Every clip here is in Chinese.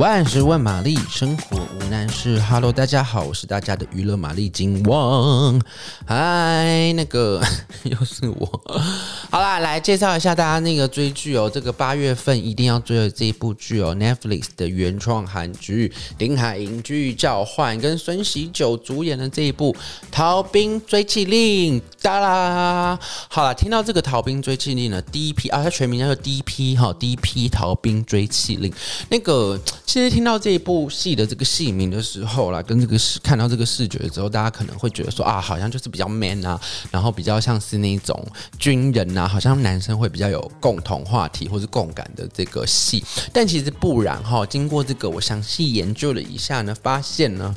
万事问玛丽，生活无难事。Hello，大家好，我是大家的娱乐玛丽金旺。嗨，那个 又是我。好啦，来介绍一下大家那个追剧哦。这个八月份一定要追的这一部剧哦，Netflix 的原创韩剧《林海寅剧交换》跟孙喜九主演的这一部《逃兵追缉令》。哒啦，好了，听到这个《逃兵追缉令》呢，第一批啊，它全名叫做第一批哈，第一批逃兵追缉令。那个其实听到这一部戏的这个戏名的时候啦，跟这个视看到这个视觉的时候，大家可能会觉得说啊，好像就是比较 man 啊，然后比较像是那种军人啊，好像男生会比较有共同话题或是共感的这个戏。但其实不然哈，经过这个我详细研究了一下呢，发现呢。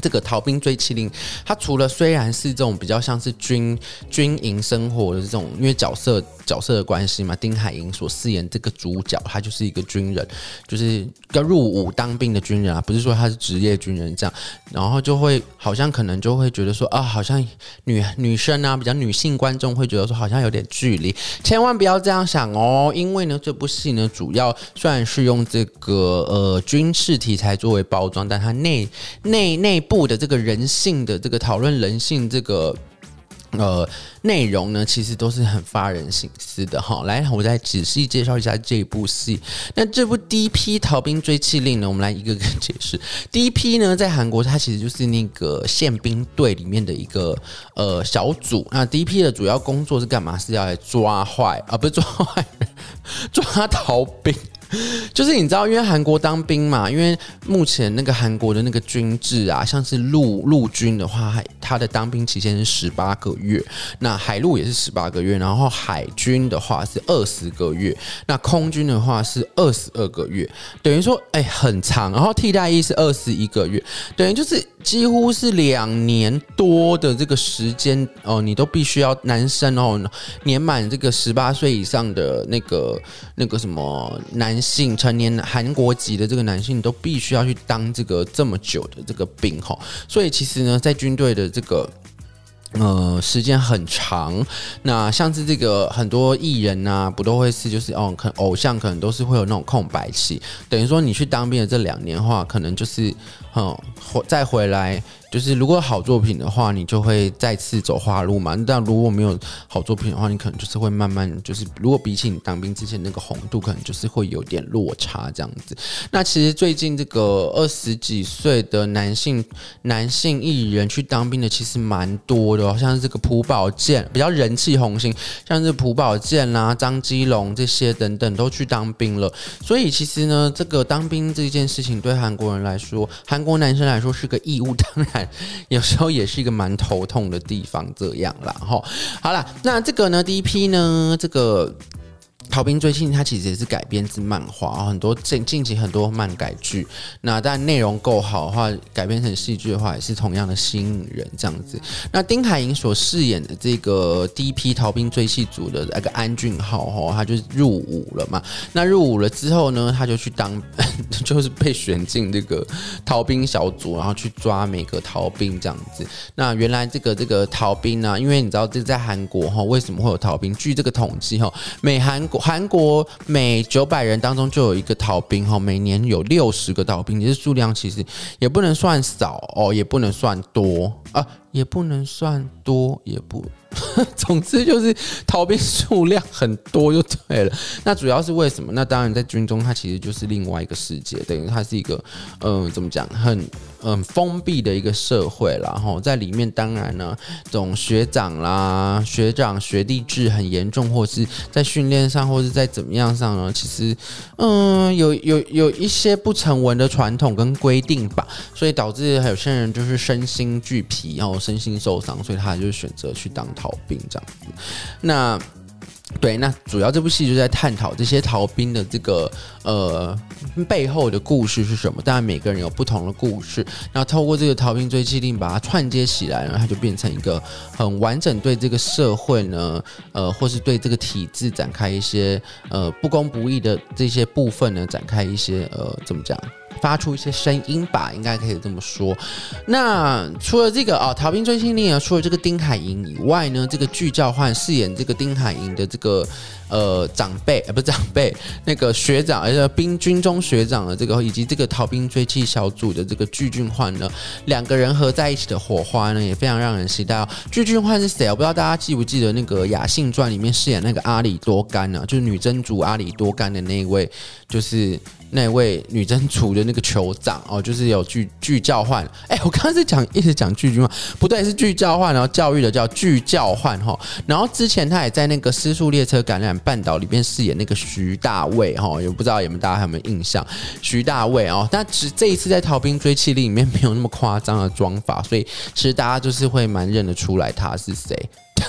这个逃兵追妻令，它除了虽然是这种比较像是军军营生活的这种，因为角色角色的关系嘛，丁海寅所饰演这个主角，他就是一个军人，就是要入伍当兵的军人啊，不是说他是职业军人这样，然后就会好像可能就会觉得说啊，好像女女生啊，比较女性观众会觉得说好像有点距离，千万不要这样想哦，因为呢，这部戏呢主要虽然是用这个呃军事题材作为包装，但它内内内。部的这个人性的这个讨论人性这个呃内容呢，其实都是很发人省思的哈。来，我再仔细介绍一下这一部戏。那这部第一批逃兵追缉令呢，我们来一个个解释。第一批呢，在韩国它其实就是那个宪兵队里面的一个呃小组。那第一批的主要工作是干嘛？是要来抓坏啊，不是抓坏人，抓逃兵。就是你知道，因为韩国当兵嘛，因为目前那个韩国的那个军制啊，像是陆陆军的话，他的当兵期限是十八个月，那海陆也是十八个月，然后海军的话是二十个月，那空军的话是二十二个月，等于说哎很长，然后替代役是二十一个月，等于就是几乎是两年多的这个时间哦，你都必须要男生哦年满这个十八岁以上的那个那个什么男。性成年韩国籍的这个男性都必须要去当这个这么久的这个兵哈，所以其实呢，在军队的这个呃时间很长。那像是这个很多艺人呐，不都会是就是哦，可偶像可能都是会有那种空白期，等于说你去当兵的这两年的话，可能就是嗯再回来。就是如果好作品的话，你就会再次走花路嘛。但如果没有好作品的话，你可能就是会慢慢就是，如果比起你当兵之前那个红度，可能就是会有点落差这样子。那其实最近这个二十几岁的男性男性艺人去当兵的其实蛮多的，像是这个朴宝剑比较人气红星，像是朴宝剑啦、张基龙这些等等都去当兵了。所以其实呢，这个当兵这件事情对韩国人来说，韩国男生来说是个义务，当然。有时候也是一个蛮头痛的地方，这样啦。哈。好了，那这个呢，第一批呢，这个。逃兵追缉它其实也是改编自漫画，很多近近期很多漫改剧，那但内容够好的话，改编成戏剧的话也是同样的吸引人这样子。那丁海寅所饰演的这个第一批逃兵追缉组的那个安俊浩哈，他就入伍了嘛。那入伍了之后呢，他就去当，就是被选进这个逃兵小组，然后去抓每个逃兵这样子。那原来这个这个逃兵呢，因为你知道这在韩国哈，为什么会有逃兵？据这个统计哈，美韩国。韩国每九百人当中就有一个逃兵哈，每年有六十个逃兵，其实数量其实也不能算少哦，也不能算多啊，也不能算多，也不。总之就是逃兵数量很多就对了。那主要是为什么？那当然在军中，它其实就是另外一个世界，等于它是一个嗯、怎么讲，很嗯封闭的一个社会啦。然后在里面，当然呢，这种学长啦、学长学弟制很严重，或是在训练上，或是在怎么样上呢？其实嗯，有有有一些不成文的传统跟规定吧，所以导致有些人就是身心俱疲，然后身心受伤，所以他就选择去当。逃兵这样子，那对，那主要这部戏就在探讨这些逃兵的这个呃背后的故事是什么。当然，每个人有不同的故事，那透过这个逃兵追缉令把它串接起来呢，它就变成一个很完整，对这个社会呢，呃，或是对这个体制展开一些呃不公不义的这些部分呢，展开一些呃怎么讲？发出一些声音吧，应该可以这么说。那除了这个啊，逃兵追缉令啊，除了这个丁海寅以外呢，这个剧照换饰演这个丁海寅的这个呃长辈，呃不是长辈，那个学长，而且兵军中学长的这个，以及这个逃兵追缉小组的这个具俊焕呢，两个人合在一起的火花呢，也非常让人期待哦。具俊焕是谁？我不知道大家记不记得那个《雅信传》里面饰演那个阿里多干呢、就是女真族阿里多干的那一位，就是。那位女真族的那个酋长哦，就是有巨巨教焕。哎，我刚刚是讲一直讲巨俊焕，不对，是巨教焕，然后教育的叫巨教焕哈。然后之前他也在那个《失速列车感染半岛》里面饰演那个徐大卫哈，也不知道有没有大家有没有印象？徐大卫哦，但只这一次在《逃兵追妻令》里面没有那么夸张的妆法，所以其实大家就是会蛮认得出来他是谁。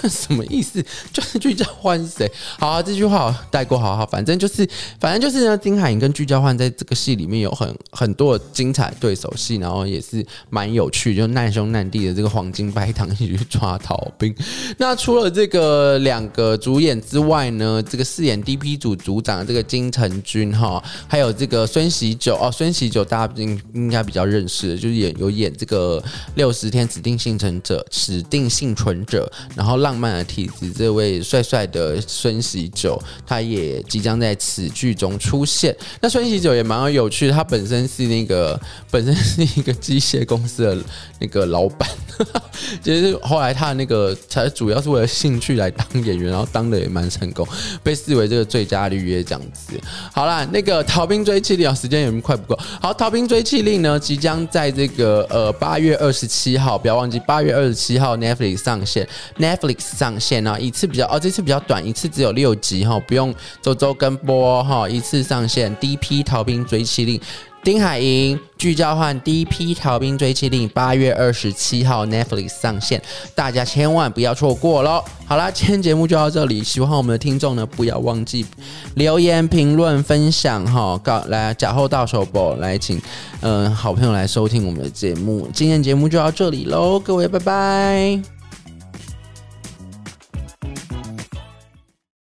什么意思？就是聚焦换谁？好啊，这句话带过，好好，反正就是，反正就是呢。丁海寅跟聚焦换在这个戏里面有很很多精彩对手戏，然后也是蛮有趣，就难兄难弟的这个黄金白糖一起去抓逃兵。那除了这个两个主演之外呢，这个饰演 DP 组组长的这个金城君哈，还有这个孙喜久哦，孙喜久大家应应该比较认识，就是演有演这个六十天指定幸存者，指定幸存者，然后。浪漫的体质，这位帅帅的孙喜九，他也即将在此剧中出现。那孙喜九也蛮有趣，他本身是那个 本身是一个机械公司的那个老板，其实后来他的那个才主要是为了兴趣来当演员，然后当的也蛮成功，被视为这个最佳绿叶奖子。好啦，那个逃兵追缉令啊，时间有点快不够。好，逃兵追缉令呢，即将在这个呃八月二十七号，不要忘记八月二十七号 Netflix 上线，Netflix。上线啊，一次比较哦，这次比较短，一次只有六集哈，不用周周跟播哈，一次上线。D.P. 逃兵追缉令，丁海寅、具教焕。D.P. 逃兵追缉令，八月二十七号 Netflix 上线，大家千万不要错过喽。好啦，今天节目就到这里，喜欢我们的听众呢，不要忘记留言、评论、分享哈，告来假后到手不来请嗯、好朋友来收听我们的节目。今天节目就到这里喽，各位拜拜。